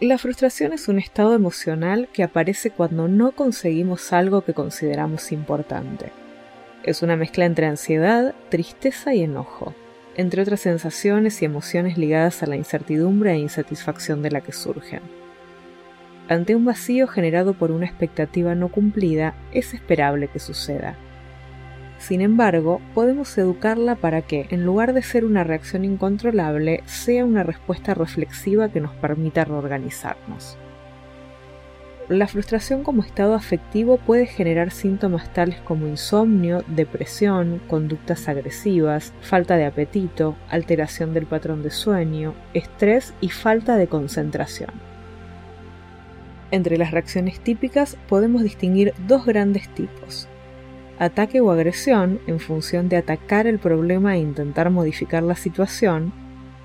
La frustración es un estado emocional que aparece cuando no conseguimos algo que consideramos importante. Es una mezcla entre ansiedad, tristeza y enojo, entre otras sensaciones y emociones ligadas a la incertidumbre e insatisfacción de la que surgen. Ante un vacío generado por una expectativa no cumplida, es esperable que suceda. Sin embargo, podemos educarla para que, en lugar de ser una reacción incontrolable, sea una respuesta reflexiva que nos permita reorganizarnos. La frustración como estado afectivo puede generar síntomas tales como insomnio, depresión, conductas agresivas, falta de apetito, alteración del patrón de sueño, estrés y falta de concentración. Entre las reacciones típicas podemos distinguir dos grandes tipos, ataque o agresión en función de atacar el problema e intentar modificar la situación,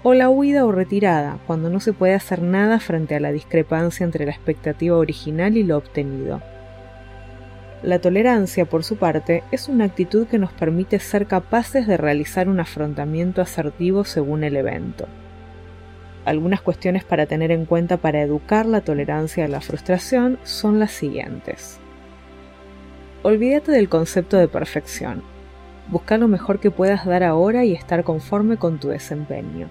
o la huida o retirada, cuando no se puede hacer nada frente a la discrepancia entre la expectativa original y lo obtenido. La tolerancia, por su parte, es una actitud que nos permite ser capaces de realizar un afrontamiento asertivo según el evento. Algunas cuestiones para tener en cuenta para educar la tolerancia a la frustración son las siguientes. Olvídate del concepto de perfección. Busca lo mejor que puedas dar ahora y estar conforme con tu desempeño.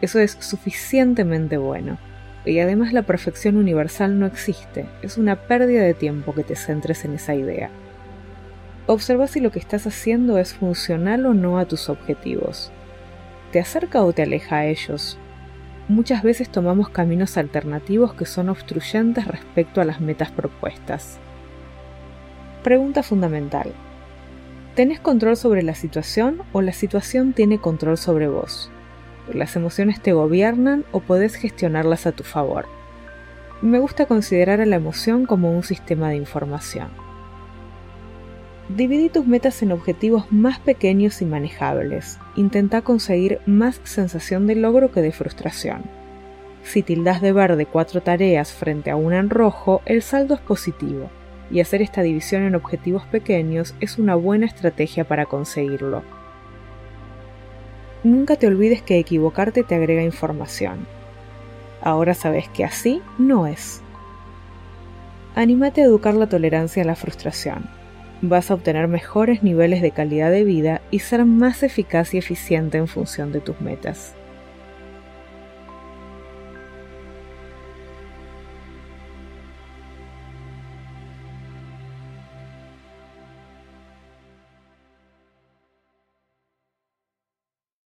Eso es suficientemente bueno. Y además la perfección universal no existe, es una pérdida de tiempo que te centres en esa idea. Observa si lo que estás haciendo es funcional o no a tus objetivos. ¿Te acerca o te aleja a ellos? Muchas veces tomamos caminos alternativos que son obstruyentes respecto a las metas propuestas. Pregunta fundamental. ¿Tenés control sobre la situación o la situación tiene control sobre vos? ¿Las emociones te gobiernan o podés gestionarlas a tu favor? Me gusta considerar a la emoción como un sistema de información. Dividí tus metas en objetivos más pequeños y manejables. Intenta conseguir más sensación de logro que de frustración. Si tildas de verde cuatro tareas frente a una en rojo, el saldo es positivo y hacer esta división en objetivos pequeños es una buena estrategia para conseguirlo. Nunca te olvides que equivocarte te agrega información. Ahora sabes que así no es. Anímate a educar la tolerancia a la frustración. Vas a obtener mejores niveles de calidad de vida y ser más eficaz y eficiente en función de tus metas.